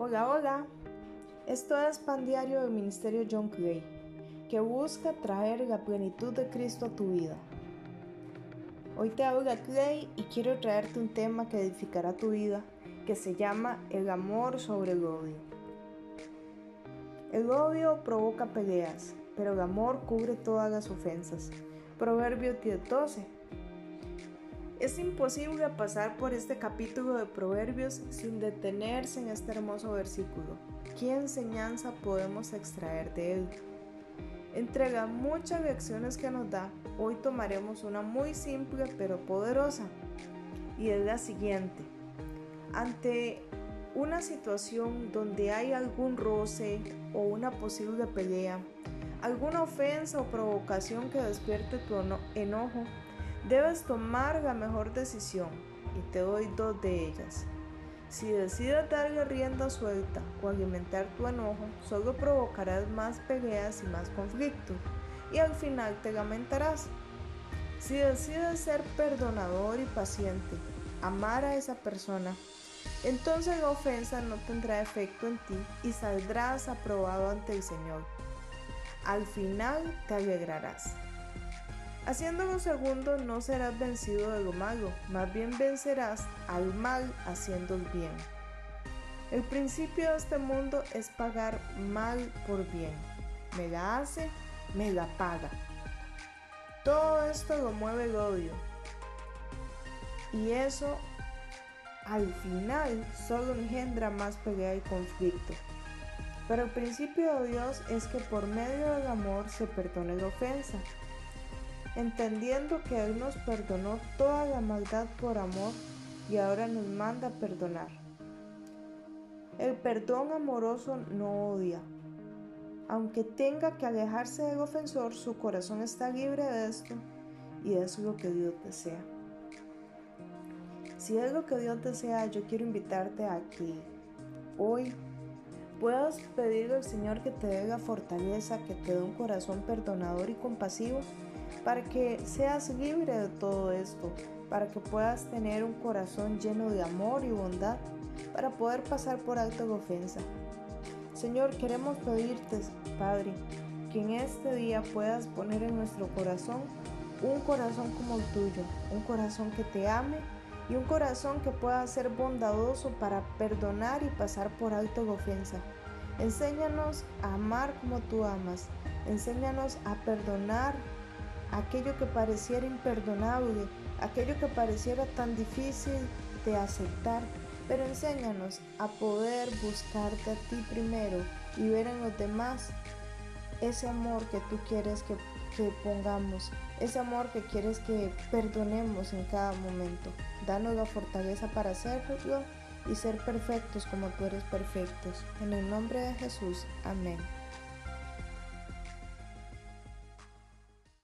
Hola, hola. Esto es Pan Diario del Ministerio John Clay, que busca traer la plenitud de Cristo a tu vida. Hoy te habla Clay y quiero traerte un tema que edificará tu vida, que se llama el amor sobre el odio. El odio provoca peleas, pero el amor cubre todas las ofensas. Proverbio 10:12 es imposible pasar por este capítulo de Proverbios sin detenerse en este hermoso versículo. ¿Qué enseñanza podemos extraer de él? Entre las muchas lecciones que nos da, hoy tomaremos una muy simple pero poderosa. Y es la siguiente. Ante una situación donde hay algún roce o una posible pelea, alguna ofensa o provocación que despierte tu enojo, Debes tomar la mejor decisión y te doy dos de ellas. Si decides darle rienda suelta o alimentar tu enojo, solo provocarás más peleas y más conflictos y al final te lamentarás. Si decides ser perdonador y paciente, amar a esa persona, entonces la ofensa no tendrá efecto en ti y saldrás aprobado ante el Señor. Al final te alegrarás. Haciendo lo segundo no serás vencido de lo malo, más bien vencerás al mal haciendo el bien. El principio de este mundo es pagar mal por bien. Me la hace, me la paga. Todo esto lo mueve el odio. Y eso al final solo engendra más pelea y conflicto. Pero el principio de Dios es que por medio del amor se perdone la ofensa entendiendo que Él nos perdonó toda la maldad por amor y ahora nos manda perdonar. El perdón amoroso no odia. Aunque tenga que alejarse del ofensor, su corazón está libre de esto y es lo que Dios desea. Si es lo que Dios desea, yo quiero invitarte a que hoy puedas pedirle al Señor que te dé la fortaleza, que te dé un corazón perdonador y compasivo para que seas libre de todo esto, para que puedas tener un corazón lleno de amor y bondad, para poder pasar por alto la ofensa. Señor, queremos pedirte, Padre, que en este día puedas poner en nuestro corazón un corazón como el tuyo, un corazón que te ame y un corazón que pueda ser bondadoso para perdonar y pasar por alto la ofensa. Enséñanos a amar como tú amas. Enséñanos a perdonar aquello que pareciera imperdonable, aquello que pareciera tan difícil de aceptar, pero enséñanos a poder buscarte a ti primero y ver en los demás ese amor que tú quieres que, pongamos, ese amor que quieres que perdonemos en cada momento. Danos la fortaleza para hacerlo y ser perfectos como tú eres perfectos. En el nombre de Jesús, amén.